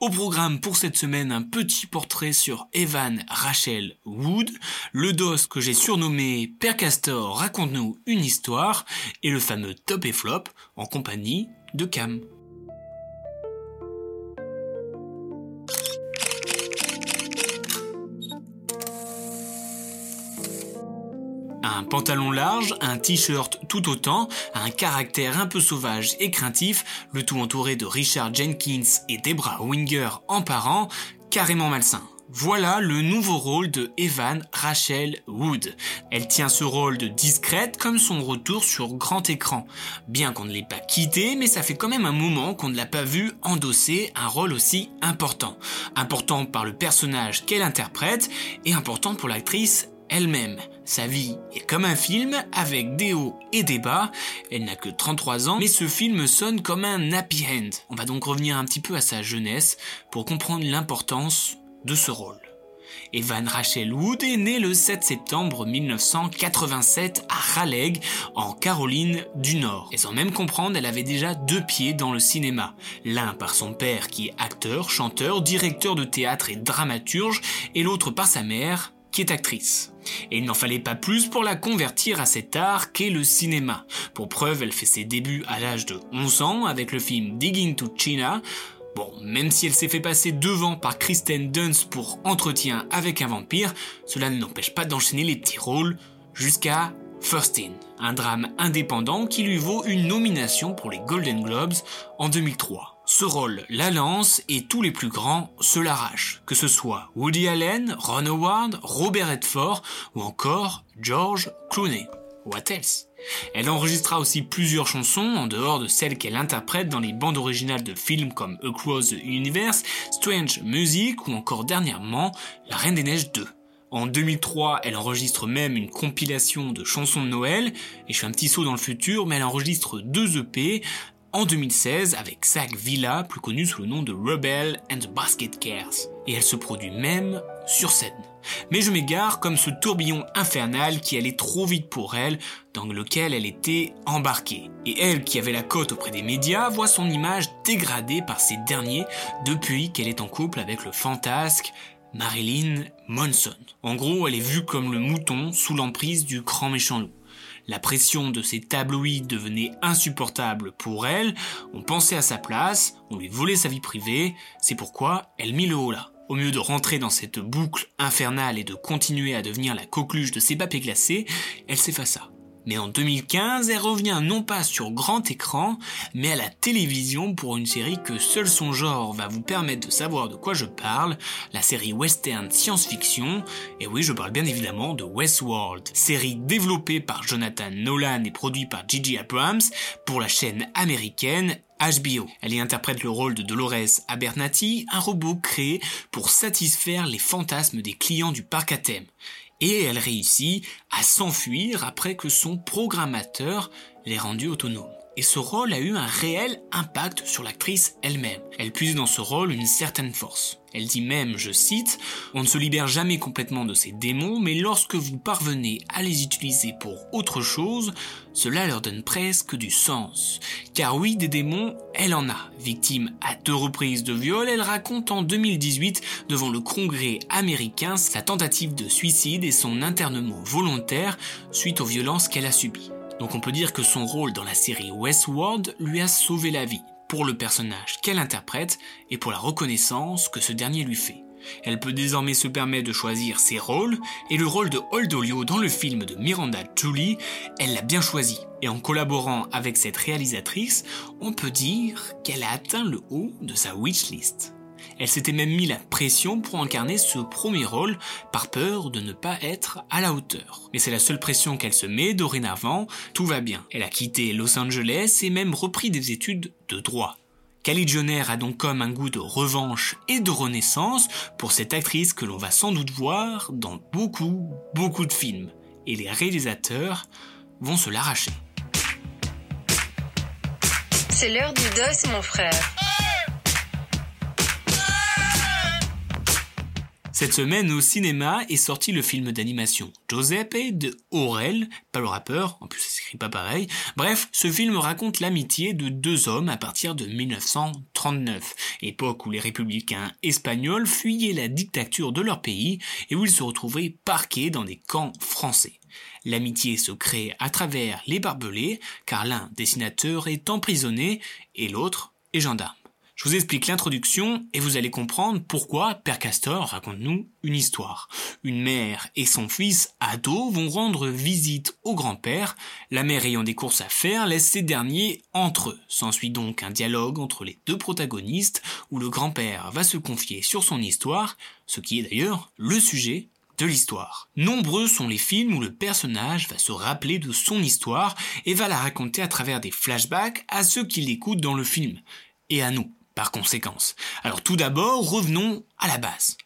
Au programme pour cette semaine, un petit portrait sur Evan Rachel Wood, le dos que j'ai surnommé Père Castor raconte-nous une histoire, et le fameux top et flop en compagnie de Cam. Un pantalon large, un t-shirt tout autant, un caractère un peu sauvage et craintif, le tout entouré de Richard Jenkins et Debra Winger en parents, carrément malsain. Voilà le nouveau rôle de Evan Rachel Wood. Elle tient ce rôle de discrète comme son retour sur grand écran. Bien qu'on ne l'ait pas quitté, mais ça fait quand même un moment qu'on ne l'a pas vu endosser un rôle aussi important. Important par le personnage qu'elle interprète et important pour l'actrice elle-même. Sa vie est comme un film avec des hauts et des bas. Elle n'a que 33 ans, mais ce film sonne comme un happy end. On va donc revenir un petit peu à sa jeunesse pour comprendre l'importance de ce rôle. Evan Rachel Wood est née le 7 septembre 1987 à Raleigh, en Caroline du Nord. Et sans même comprendre, elle avait déjà deux pieds dans le cinéma. L'un par son père qui est acteur, chanteur, directeur de théâtre et dramaturge, et l'autre par sa mère, qui est actrice. Et il n'en fallait pas plus pour la convertir à cet art qu'est le cinéma. Pour preuve, elle fait ses débuts à l'âge de 11 ans avec le film Digging to China. Bon, même si elle s'est fait passer devant par Kristen Dunst pour Entretien avec un vampire, cela ne l'empêche pas d'enchaîner les petits rôles jusqu'à First In, un drame indépendant qui lui vaut une nomination pour les Golden Globes en 2003. Ce rôle la lance et tous les plus grands se l'arrachent, que ce soit Woody Allen, Ron Howard, Robert Redford ou encore George Clooney. What else? Elle enregistra aussi plusieurs chansons en dehors de celles qu'elle interprète dans les bandes originales de films comme Across the Universe, Strange Music ou encore dernièrement La Reine des Neiges 2. En 2003, elle enregistre même une compilation de chansons de Noël, et je fais un petit saut dans le futur, mais elle enregistre deux EP, en 2016 avec Zach Villa, plus connu sous le nom de Rebel and the Basket Cares. Et elle se produit même sur scène. Mais je m'égare comme ce tourbillon infernal qui allait trop vite pour elle, dans lequel elle était embarquée. Et elle, qui avait la cote auprès des médias, voit son image dégradée par ces derniers depuis qu'elle est en couple avec le fantasque Marilyn Monson. En gros, elle est vue comme le mouton sous l'emprise du grand méchant loup. La pression de ces tabloïds devenait insupportable pour elle, on pensait à sa place, on lui volait sa vie privée, c'est pourquoi elle mit le haut là. Au mieux de rentrer dans cette boucle infernale et de continuer à devenir la coqueluche de ses papiers glacés, elle s'effaça. Mais en 2015, elle revient non pas sur grand écran, mais à la télévision pour une série que seul son genre va vous permettre de savoir de quoi je parle, la série western science-fiction, et oui, je parle bien évidemment de Westworld, série développée par Jonathan Nolan et produite par Gigi Abrams pour la chaîne américaine HBO. Elle y interprète le rôle de Dolores Abernathy, un robot créé pour satisfaire les fantasmes des clients du parc à thème et elle réussit à s'enfuir après que son programmateur l'ait rendue autonome. Et ce rôle a eu un réel impact sur l'actrice elle-même. Elle puise dans ce rôle une certaine force. Elle dit même, je cite, On ne se libère jamais complètement de ces démons, mais lorsque vous parvenez à les utiliser pour autre chose, cela leur donne presque du sens. Car oui, des démons, elle en a. Victime à deux reprises de viol, elle raconte en 2018 devant le Congrès américain sa tentative de suicide et son internement volontaire suite aux violences qu'elle a subies. Donc on peut dire que son rôle dans la série Westworld lui a sauvé la vie pour le personnage qu'elle interprète et pour la reconnaissance que ce dernier lui fait. Elle peut désormais se permettre de choisir ses rôles, et le rôle de Old dans le film de Miranda Julie, elle l'a bien choisi. Et en collaborant avec cette réalisatrice, on peut dire qu'elle a atteint le haut de sa wishlist. Elle s'était même mis la pression pour incarner ce premier rôle par peur de ne pas être à la hauteur. Mais c'est la seule pression qu'elle se met dorénavant, tout va bien. Elle a quitté Los Angeles et même repris des études de droit. Caligionaire a donc comme un goût de revanche et de renaissance pour cette actrice que l'on va sans doute voir dans beaucoup, beaucoup de films. Et les réalisateurs vont se l'arracher. C'est l'heure du dos, mon frère. Cette semaine au cinéma est sorti le film d'animation Giuseppe de Aurel, pas le rappeur, en plus ça s'écrit pas pareil. Bref, ce film raconte l'amitié de deux hommes à partir de 1939, époque où les républicains espagnols fuyaient la dictature de leur pays et où ils se retrouvaient parqués dans des camps français. L'amitié se crée à travers les barbelés, car l'un dessinateur est emprisonné et l'autre est gendarme. Je vous explique l'introduction et vous allez comprendre pourquoi Père Castor raconte-nous une histoire. Une mère et son fils ado vont rendre visite au grand-père. La mère ayant des courses à faire laisse ces derniers entre eux. S'ensuit donc un dialogue entre les deux protagonistes où le grand-père va se confier sur son histoire, ce qui est d'ailleurs le sujet de l'histoire. Nombreux sont les films où le personnage va se rappeler de son histoire et va la raconter à travers des flashbacks à ceux qui l'écoutent dans le film et à nous par conséquence. Alors tout d'abord, revenons à la base.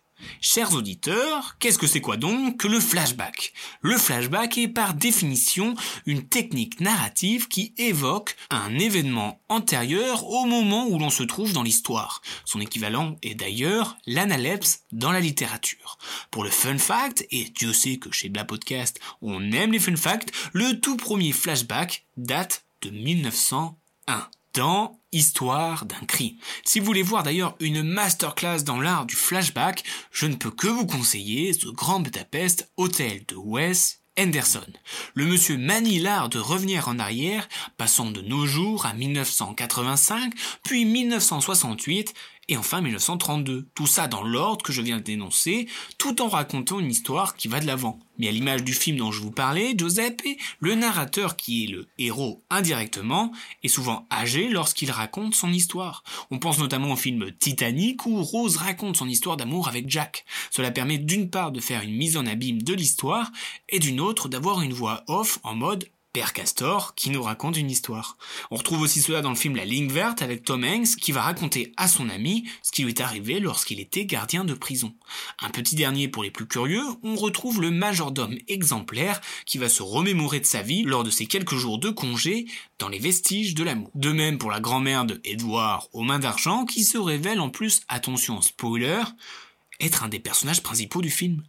Chers auditeurs, qu'est-ce que c'est quoi donc que le flashback? Le flashback est par définition une technique narrative qui évoque un événement antérieur au moment où l'on se trouve dans l'histoire. Son équivalent est d'ailleurs l'analepse dans la littérature. Pour le fun fact, et Dieu sait que chez Bla Podcast on aime les fun facts, le tout premier flashback date de 1901 dans Histoire d'un crime. Si vous voulez voir d'ailleurs une masterclass dans l'art du flashback, je ne peux que vous conseiller ce Grand Budapest Hotel de Wes Henderson. Le monsieur manie l'art de revenir en arrière, passant de nos jours à 1985, puis 1968 et enfin 1932. Tout ça dans l'ordre que je viens de dénoncer, tout en racontant une histoire qui va de l'avant. Mais à l'image du film dont je vous parlais, Giuseppe, le narrateur qui est le héros indirectement, est souvent âgé lorsqu'il raconte son histoire. On pense notamment au film Titanic où Rose raconte son histoire d'amour avec Jack. Cela permet d'une part de faire une mise en abîme de l'histoire et d'une autre d'avoir une voix off en mode Père Castor qui nous raconte une histoire. On retrouve aussi cela dans le film La Ligne Verte avec Tom Hanks qui va raconter à son ami ce qui lui est arrivé lorsqu'il était gardien de prison. Un petit dernier pour les plus curieux, on retrouve le majordome exemplaire qui va se remémorer de sa vie lors de ses quelques jours de congé dans les vestiges de l'amour. De même pour la grand-mère de Edouard aux mains d'argent qui se révèle en plus, attention spoiler, être un des personnages principaux du film.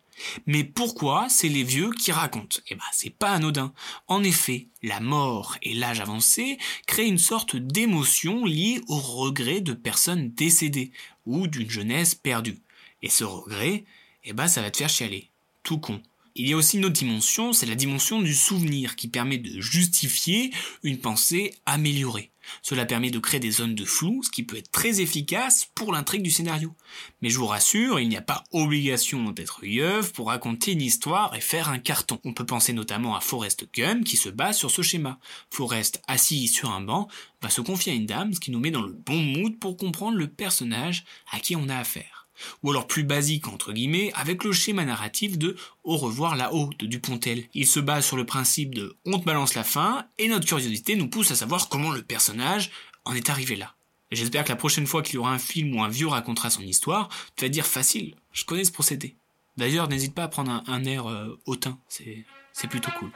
Mais pourquoi c'est les vieux qui racontent? Eh ben, c'est pas anodin. En effet, la mort et l'âge avancé créent une sorte d'émotion liée au regret de personnes décédées ou d'une jeunesse perdue. Et ce regret, eh ben, ça va te faire chialer. Tout con. Il y a aussi une autre dimension, c'est la dimension du souvenir qui permet de justifier une pensée améliorée. Cela permet de créer des zones de flou, ce qui peut être très efficace pour l'intrigue du scénario. Mais je vous rassure, il n'y a pas obligation d'être yeuve pour raconter une histoire et faire un carton. On peut penser notamment à Forrest Gump qui se base sur ce schéma. Forrest, assis sur un banc, va se confier à une dame, ce qui nous met dans le bon mood pour comprendre le personnage à qui on a affaire ou alors plus basique entre guillemets, avec le schéma narratif de Au revoir là-haut de Dupontel. Il se base sur le principe de on te balance la fin, et notre curiosité nous pousse à savoir comment le personnage en est arrivé là. J'espère que la prochaine fois qu'il y aura un film où un vieux racontera son histoire, tu vas dire facile, je connais ce procédé. D'ailleurs, n'hésite pas à prendre un, air euh, hautain, c'est, c'est plutôt cool.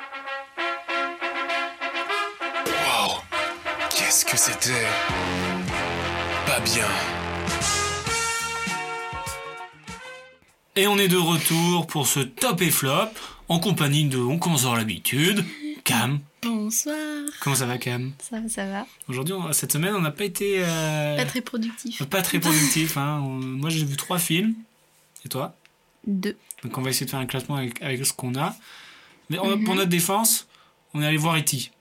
Wow Qu'est-ce que c'était? Pas bien. Et on est de retour pour ce top et flop en compagnie de, on commence à l'habitude, Cam. Bonsoir. Comment ça va Cam? Ça va, ça va. Aujourd'hui, cette semaine, on n'a pas été... euh, Pas très productif. pas très productif. Hein. On- Moi, j'ai vu trois films. Et toi? Deux. Donc on va essayer de faire un classement avec, avec ce qu'on a. Mais on- Mhm. pour notre défense, on est allé voir E.T.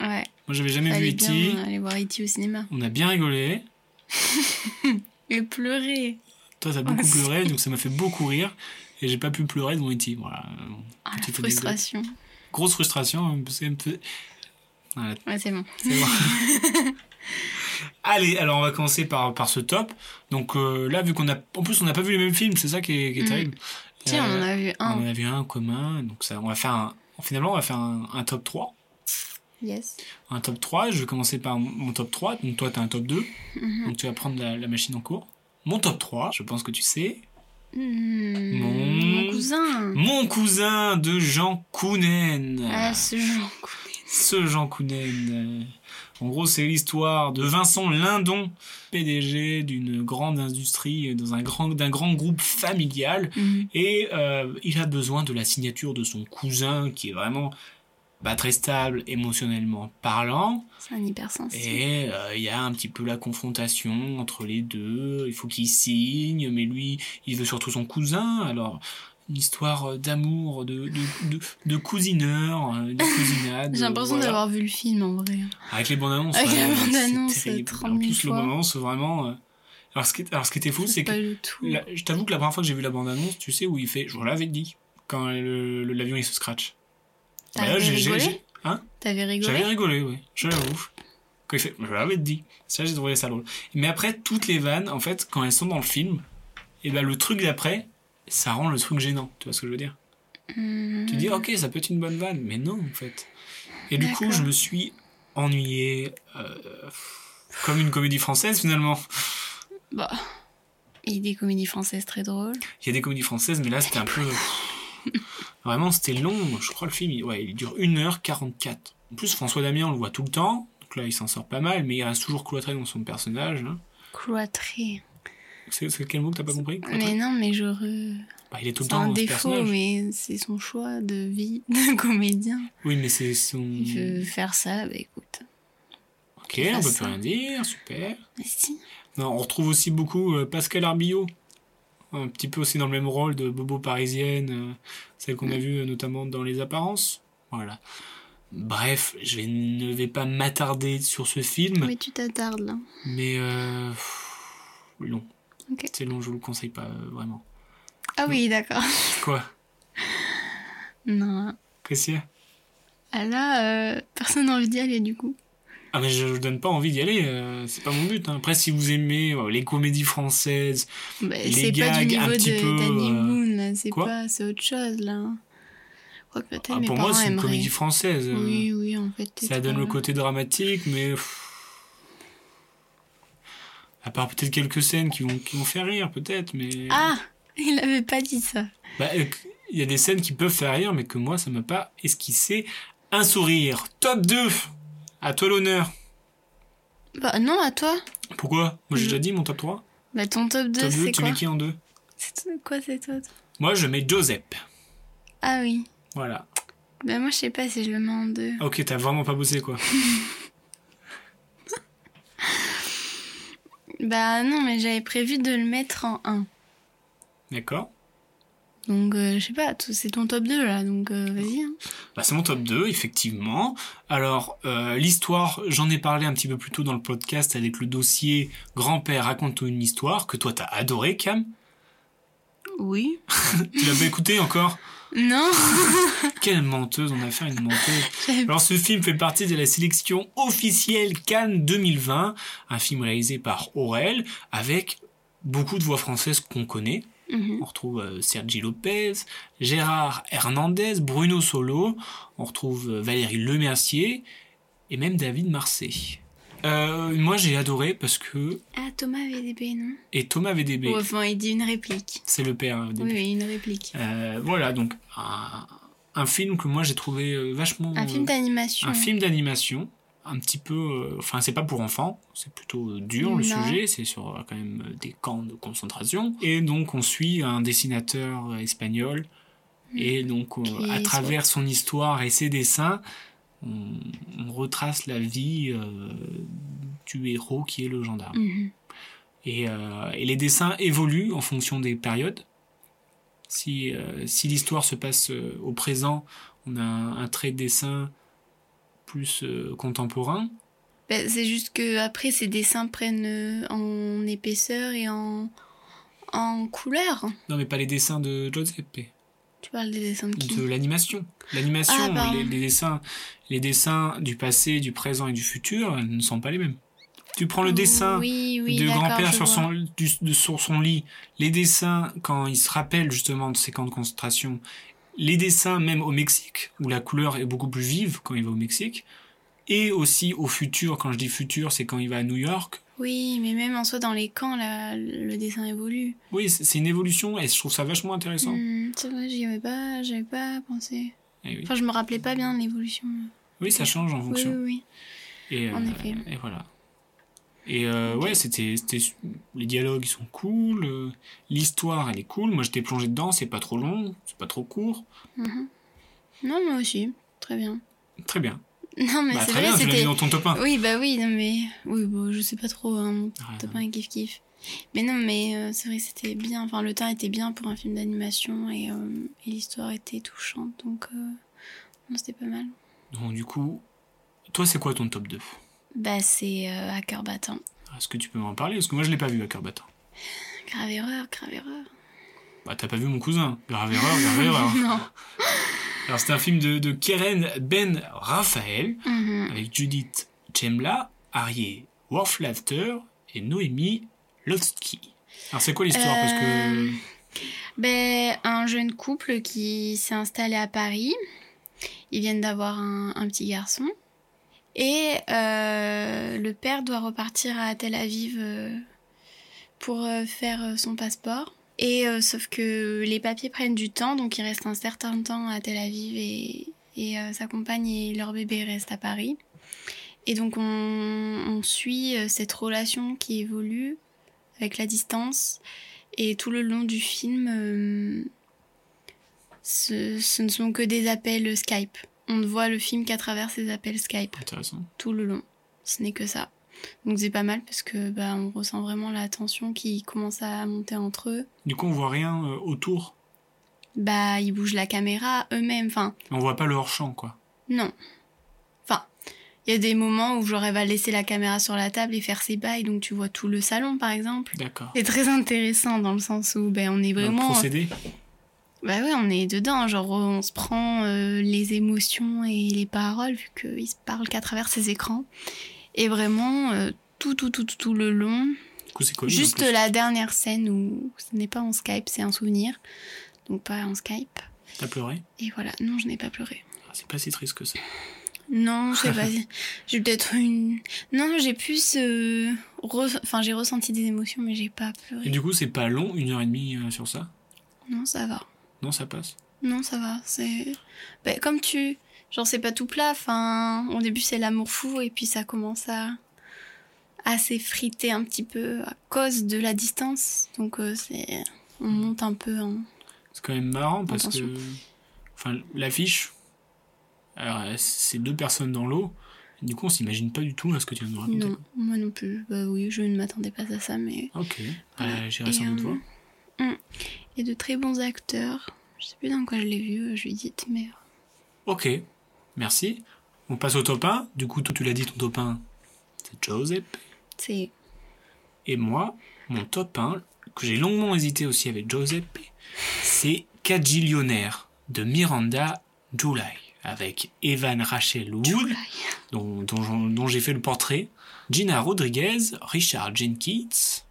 Ouais. Moi, j'avais jamais Fallait vu E.T. bien aller voir E.T. au cinéma. On a bien rigolé. Et pleurer. Toi, t'as beaucoup pleuré, donc ça m'a fait beaucoup rire. Et j'ai pas pu pleurer devant E.T. Voilà. Ah, la frustration. Grosse frustration. hein, parce que Voilà, Ouais, c'est bon. c'est bon. Allez, alors on va commencer par, par ce top. Donc euh, là, vu qu'on a. En plus, on n'a pas vu les mêmes films, c'est ça qui est, qui est Mm. terrible. Tiens, on en Euh, a vu On un. en a vu un en commun. Donc ça, on va faire un. Finalement, on va faire un, un top 3. Yes. Un top 3, je vais commencer par mon top 3. Donc toi, tu as un top 2. Mhm. Donc tu vas prendre la, la machine en cours. Mon top 3, je pense que tu sais. Hmm, Mon- Mon cousin. Mon cousin de Jean Kounen. Ah, ce genre. Ce Jean Kounen. En gros, c'est l'histoire de Vincent Lindon, PDG d'une grande industrie, dans un grand, d'un grand groupe familial. Mhm. Et euh, il a besoin de la signature de son cousin, qui est vraiment pas très stable émotionnellement parlant. C'est un hypersensible. Et euh, il y a un petit peu la confrontation entre les deux. Il faut qu'il signe, mais lui, il veut surtout son cousin. Alors, une histoire d'amour, de, de, de, de cousineur, euh, de cousinade. J'ai l'impression voilà. d'avoir vu le film en vrai. Avec les bandes annonces. Avec c'est bande-annonce, terrible. 30 En 000 plus, les fois. bandes annonces, vraiment. euh, Alors, ce qui, alors, ce qui était fou, c'est que. la- je t'avoue que la première fois que j'ai vu la bande annonce, tu sais où il fait. Je vous l'avais dit. Quand l'avion il se scratch. T'avais Bah rigolé Hein T'avais rigolé j'avais rigolé, oui, je l'avoue. Quand il fait, je l'avais dit. Ça, j'ai trouvé ça drôle. Mais après, toutes les vannes, en fait, quand elles sont dans le film, et ben le truc d'après, ça rend le truc gênant. Tu vois ce que je veux dire Hmm. Tu dis, ok, ça peut être une bonne vanne, mais non, en fait. Et du coup, je me suis ennuyé euh, comme une comédie française, finalement. Bah. Il y a des comédies françaises très drôles. Il y a des comédies françaises, mais là, c'était un peu. Vraiment, c'était long. Je crois le film, il, ouais, il dure 1h44. En plus, François Damien, on le voit tout le temps. Donc là, il s'en sort pas mal, mais il reste toujours cloîtré dans son personnage. hein. Cloîtré. C'est quel mot que t'as pas compris Mais non, mais je. re- Bah, Il est tout le temps un dans défaut, mais c'est son choix de vie de comédien. Oui, mais c'est son. Il veut faire ça, bah écoute. Ok, on peut plus rien dire, super. Mais si. Non, on retrouve aussi beaucoup euh, Pascal Arbillot. Un petit peu aussi dans le même rôle de Bobo Parisienne, euh, celle qu'on a vue euh, notamment dans Les Apparences. Voilà. Bref, je vais- ne vais pas m'attarder sur ce film, Mais tu t'attardes là. mais euh, pff, long. Ok. C'est long, je vous le conseille pas euh, vraiment. Ah oui, d'accord. Quoi? Non. Qu'est-ce qu'il y a Ah là, euh, personne n'a envie d'y aller du coup. Ah mais je, je donne pas envie d'y aller, euh, c'est pas mon but. hein. Après si vous aimez euh, les comédies françaises, Bah, Les c'est pas gags du un niveau petit de peu, Danny euh, Boone, là. C'est quoi pas, c'est autre chose là. Je crois que peut-être ah, mes pour moi c'est une aimeraient. comédie française. euh, Oui, oui, en fait. Ça donne le euh, côté dramatique, mais. pff, À part peut-être quelques scènes qui vont, qui vont faire rire, peut-être, mais. Ah Il avait pas dit ça. Bah, euh, Il y a des scènes qui peuvent faire rire, mais que moi, ça m'a pas esquissé un sourire. Top 2 À toi l'honneur. Bah non, à toi. Pourquoi? Moi, j'ai Je- déjà dit mon top 3. Bah ton top 2, top 2, c'est tu quoi? mets qui en 2 C'est quoi c'est toi? Moi, je mets Joseph. Ah oui. Voilà. Bah moi je sais pas si je le mets en deux. Ok, t'as vraiment pas bossé, quoi. Bah non, mais j'avais prévu de le mettre en 1. D'accord Donc euh, je sais pas, c'est ton top 2 là, donc euh, vas-y. hein. Bah, c'est mon top 2, effectivement. Alors, euh, l'histoire, j'en ai parlé un petit peu plus tôt dans le podcast avec le dossier Grand-père raconte une histoire que toi t'as adoré, Cam. Oui. Tu l'as pas écouté encore? Non Quelle menteuse, on a fait une menteuse. Alors ce film fait partie de la sélection officielle Cannes 2020, un film réalisé par Aurel, avec beaucoup de voix françaises qu'on connaît. Mhm. On retrouve euh, Sergi Lopez, Gérard Hernandez, Bruno Solo, on retrouve euh, Valérie Lemercier et même David Marseille. Euh, moi j'ai adoré parce que... Ah, Thomas VDB, non? Et Thomas VDB, Ou enfin, il dit une réplique. c'est le père Oui, VDB. oui, une réplique. Voilà, donc un, un film que moi j'ai trouvé vachement... Un film d'animation. un film d'animation, un petit peu... euh, Enfin, c'est pas pour enfants, c'est plutôt euh, dur le sujet, c'est sur euh, quand même des camps de concentration. Et donc on suit un dessinateur espagnol, et donc euh, à travers son histoire et ses dessins, on, on retrace la vie euh, du héros qui est le gendarme. Mhm. Et, euh, et les dessins évoluent en fonction des périodes. Si, si l'histoire se passe au présent, on a un, un trait de dessin plus euh, contemporain. Bah, c'est juste que après ces dessins prennent euh, en épaisseur et en, en couleur. Non, mais pas les dessins de Giuseppe, Tu parles des dessins de qui? De l'animation. L'animation, Ah, les, les dessins, les dessins du passé, du présent et du futur ne sont pas les mêmes. Tu prends le dessin oui, oui, de grand-père sur vois. son, du- de- sur son lit, les dessins quand il se rappelle justement de ses camps de concentration, les dessins même au Mexique, où la couleur est beaucoup plus vive quand il va au Mexique, et aussi au futur. Quand je dis futur, c'est quand il va à New York. Oui, mais même en soi, dans les camps, là, le dessin évolue. Oui, c'est une évolution et je trouve ça vachement intéressant. Hmm, c'est vrai, j'y avais pas, j'avais pas pensé. Eh oui. Enfin, je me rappelais pas bien l'évolution. Oui, ça change en Oui, fonction. oui, oui. Et, En euh, effet. et voilà. Et euh, ouais, c'était, c'était, les dialogues ils sont cool, euh, l'histoire elle est cool. Moi j'étais plongé dedans, c'est pas trop long, c'est pas trop court. Mhm. Non, moi aussi. Très bien. Très bien. Non, mais Bah, c'est très vrai, bien, c'était. dans ton top 1. Oui, bah oui, non, mais. Oui, bon, je sais pas trop, hein, mon Ouais, top non. 1 kiff kiff. Mais non, mais euh, c'est vrai que c'était bien. Enfin, le temps était bien pour un film d'animation et, et l'histoire était touchante, donc. Non, c'était pas mal. Donc du coup, toi c'est quoi ton top 2 Bah, c'est euh, à cœur battant. Est-ce que tu peux m'en parler? Parce que moi je l'ai pas vu à cœur battant. Grave erreur, grave erreur. Bah t'as pas vu mon cousin. Grave erreur, grave erreur. non. Alors c'est un film de, de Keren Ben Raphaël Mhm. avec Judith Chemla, Arié Worflafter et Noémie Lotsky. Alors c'est quoi l'histoire? Parce que Euh, Ben, un jeune couple qui s'est installé à Paris. Ils viennent d'avoir un, un petit garçon. Et euh, le père doit repartir à Tel Aviv euh, pour euh, faire son passeport. Et sauf que les papiers prennent du temps, donc il reste un certain temps à Tel Aviv et, sa compagne et leur bébé restent à Paris. Et donc on, suit cette relation qui évolue avec la distance. Et tout le long du film, ce ne sont que des appels Skype. On ne voit le film qu'à travers ces appels Skype intéressant. tout le long. Ce n'est que ça. Donc c'est pas mal parce que bah, on ressent vraiment la tension qui commence à monter entre eux. Du coup on voit rien euh, autour. Bah ils bougent la caméra eux-mêmes. Enfin On voit pas le hors champ quoi. non. Enfin il y a des moments où elle va laisser la caméra sur la table et faire ses bails donc tu vois tout le salon par exemple. D'accord. C'est très intéressant dans le sens où ben on est Dans le vraiment procédé. Bah ouais, on est dedans, genre on se prend euh, les émotions et les paroles vu qu'ils se parlent qu'à travers ces écrans. Et vraiment, euh, tout, tout, tout, tout, tout le long. Du coup c'est connu. en Juste plus. la dernière scène où ce n'est pas en Skype, c'est un souvenir. Donc pas en Skype. T'as pleuré? Et voilà, non, je n'ai pas pleuré. Ah, C'est pas si triste que ça. Non, je sais pas. j'ai peut-être une... Non, j'ai plus... euh, re- Enfin, j'ai ressenti des émotions, mais j'ai pas Et pleuré. du coup c'est pas long, une heure et demie euh, sur ça? Non, ça va. Non ça passe. Non, ça va. C'est bah, comme tu. Genre, c'est pas tout plat. Enfin, au début, c'est l'amour fou, et puis ça commence à à s'effriter un petit peu à cause de la distance. Donc, euh, c'est on monte un peu en. C'est quand même marrant parce que. Enfin, l'affiche. Alors, c'est deux personnes dans l'eau. Du coup, on s'imagine pas du tout à ce que tu viens de nous raconter. Non, moi non plus. Bah oui, je ne m'attendais pas à ça, mais. Ok. Voilà. Euh, J'irai sans doute euh, voir. A de très bons acteurs. Je sais plus dans quoi je l'ai vu, euh, Judith, mais. Ok. Merci. On passe au top 1. Du coup, toi, tu l'as dit, ton top 1, c'est Joseph. C'est. Et moi, mon top 1, que j'ai longuement hésité aussi avec Joseph, c'est Cagillionnaire de Miranda July, avec Evan Rachel Wood, dont, dont j'ai fait le portrait, Gina Rodriguez, Richard Jenkins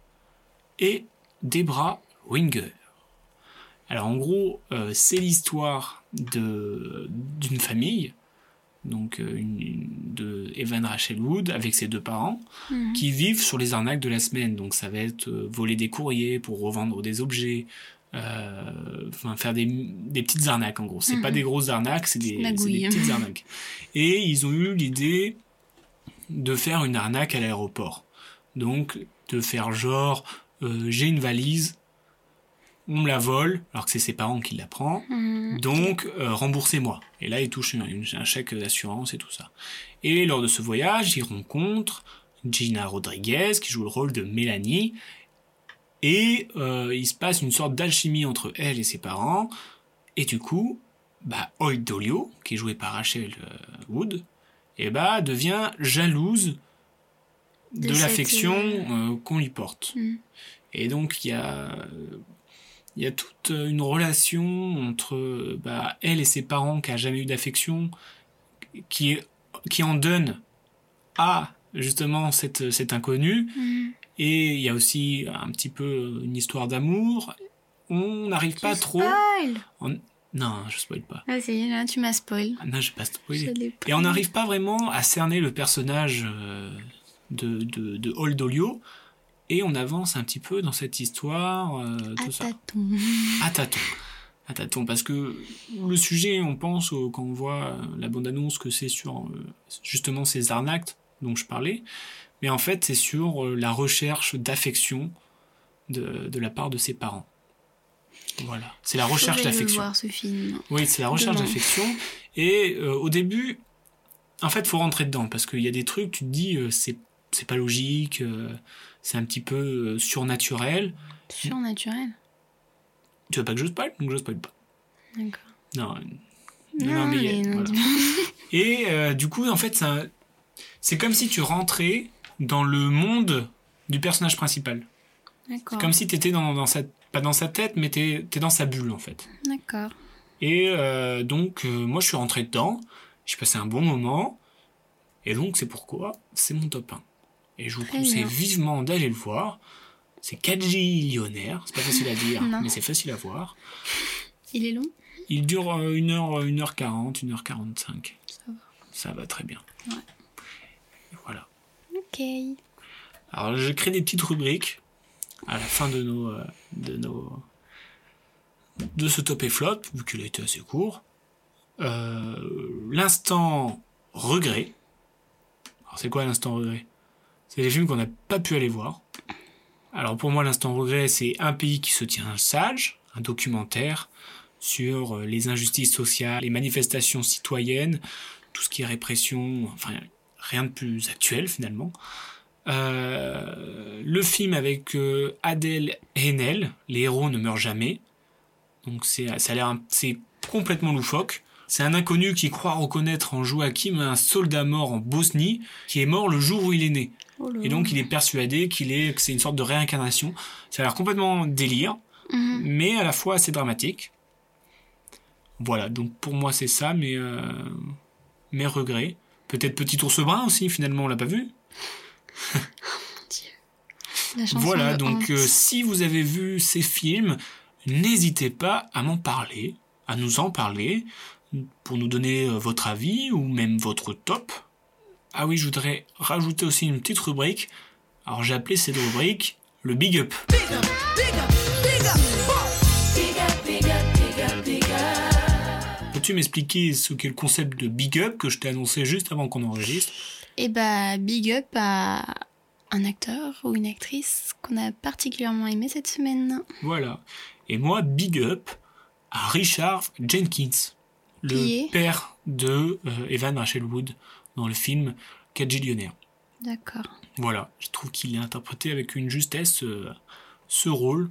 et Debra Winger. Alors en gros, euh, c'est l'histoire d'une famille, donc euh, une, une- de Evan Rachel Wood avec ses deux parents, Mhm. qui vivent sur les arnaques de la semaine. Donc ça va être euh, voler des courriers pour revendre des objets, euh, enfin faire des, des petites arnaques en gros. C'est Mhm. pas des grosses arnaques, c'est des, petites arnaques. Et ils ont eu l'idée de faire une arnaque à l'aéroport. Donc de faire genre euh, j'ai une valise, on me la vole, alors que c'est ses parents qui la prennent. Mhm. Donc, euh, remboursez-moi. Et là, il touche une- une- un chèque d'assurance et tout ça. Et lors de ce voyage, il rencontre Gina Rodriguez, qui joue le rôle de Mélanie. Et euh, il se passe une sorte d'alchimie entre elle et ses parents. Et du coup, bah, Hoyt Dolio, qui est joué par Rachel euh, Wood, et bah, devient jalouse de, l'affection euh, qu'on lui porte. Mm. Et donc, il y a il y a toute une relation entre euh, bah, elle et ses parents qui a jamais eu d'affection, qui, qui en donne à justement cette, cet inconnu. Mhm. Et il y a aussi un petit peu une histoire d'amour. On n'arrive pas trop. spoil on- Non, je spoil pas. C'est là, tu m'as spoil. Ah, non, je pas spoilé. Et on n'arrive pas vraiment à cerner le personnage euh, de, de, de Old Olio. Et on avance un petit peu dans cette histoire, euh, tout À ça. tâtons. À tâtons. À tâtons, parce que le sujet, on pense, quand on voit euh, la bande-annonce, que c'est sur euh, justement ces arnaques dont je parlais. Mais en fait, c'est sur la recherche d'affection de, de la part de ses parents. Voilà. C'est la recherche d'affection. ce film. Oui, c'est la recherche d'affection. Et euh, au début, en fait, faut rentrer dedans parce qu'il y a des trucs, tu te dis, euh, c'est c'est pas logique, euh, c'est un petit peu euh, surnaturel. Surnaturel. Tu veux pas que je spoil? Donc je spoil pas. D'accord. Non. Non, non, mais, mais non, voilà. Et euh, du coup, en fait, c'est comme si tu rentrais dans le monde du personnage principal. D'accord. Comme si t'étais dans, dans sa, pas dans sa tête, mais t'es es dans sa bulle en fait. D'accord. Et euh, donc, euh, moi, je suis rentré dedans. J'ai passé un bon moment. Et donc, c'est pourquoi c'est mon top 1. Et je vous Très conseille bien. vivement d'aller le voir. C'est 4G Illionnaire. C'est pas facile à dire, mais c'est facile à voir. Il est long? Il dure euh, 1h, 1h40, 1h45. Ça va. Ça va très bien. Ouais. Et voilà. Ok. Alors, je crée des petites rubriques à la fin de nos, euh, de nos, de ce top et flop, vu qu'il a été assez court. Euh, l'instant regret. Alors, c'est quoi l'instant regret? C'est les films qu'on n'a pas pu aller voir. Alors, pour moi, l'instant regret, c'est un pays qui se tient sage, un documentaire sur euh, les injustices sociales, les manifestations citoyennes, tout ce qui est répression, enfin, rien de plus actuel finalement. Euh, le film avec euh, Adèle Haenel, Les héros ne meurent jamais. Donc c'est, ça a l'air, c'est complètement loufoque. C'est un inconnu qui croit reconnaître en Joachim un soldat mort en Bosnie qui est mort le jour où il est né. Oh Et donc il est persuadé qu'il est, que c'est une sorte de réincarnation. Ça a l'air complètement délire, Mhm. mais à la fois assez dramatique. Voilà, donc pour moi c'est ça, mes, euh, mes regrets. Peut-être Petit ours brun aussi, finalement on l'a pas vu. La Voilà, donc euh, si vous avez vu ces films, n'hésitez pas à m'en parler, à nous en parler, pour nous donner euh, votre avis ou même votre top. Ah oui, je voudrais rajouter aussi une petite rubrique. Alors j'ai appelé cette rubrique le Big Up. Peux-tu m'expliquer ce qu'est le concept de Big Up que je t'ai annoncé juste avant qu'on enregistre? Et bah, big up à un acteur ou une actrice qu'on a particulièrement aimé cette semaine. Voilà. Et moi, big up à Richard Jenkins, le père de euh, Evan Rachel Wood dans le film Cagillionnaire. D'accord. Voilà, je trouve qu'il a interprété avec une justesse euh, ce rôle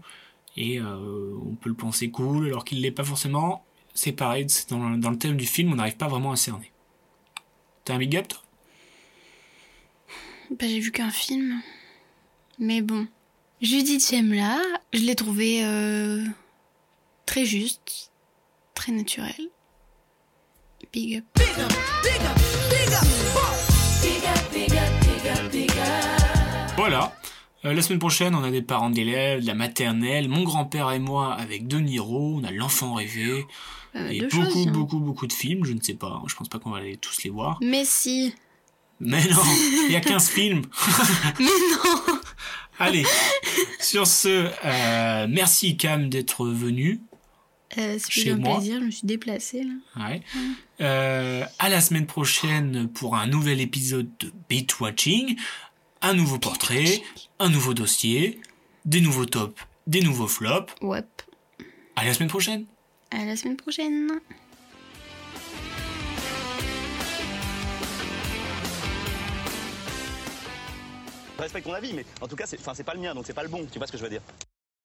et euh, on peut le penser cool alors qu'il l'est pas forcément. C'est pareil, c'est dans, dans le thème du film, on n'arrive pas vraiment à cerner. T'as un big up toi? Bah, j'ai vu qu'un film. Mais bon. Judith Chemla, je l'ai trouvé euh, très juste, très naturel. Big up. Voilà. Euh, la semaine prochaine, on a des parents d'élèves, de la maternelle, mon grand-père et moi avec De Niro, on a l'enfant rêvé, Euh, et beaucoup, choses. hein. beaucoup, beaucoup de films, je ne sais pas, je pense pas qu'on va aller tous les voir. Mais si. Mais non, il y a 15 films. Mais non. Allez, sur ce, euh, merci Cam d'être venu. Euh, c'est Chez un moi. plaisir, je me suis déplacée là. Ouais. Euh, à la semaine prochaine pour un nouvel épisode de Beat Watching, un nouveau portrait, un nouveau dossier, des nouveaux tops, des nouveaux flops. Ouais. À la semaine prochaine. À la semaine prochaine. Je respecte ton avis, mais en tout cas, c'est enfin, c'est pas le mien, donc c'est pas le bon. Tu vois ce que je veux dire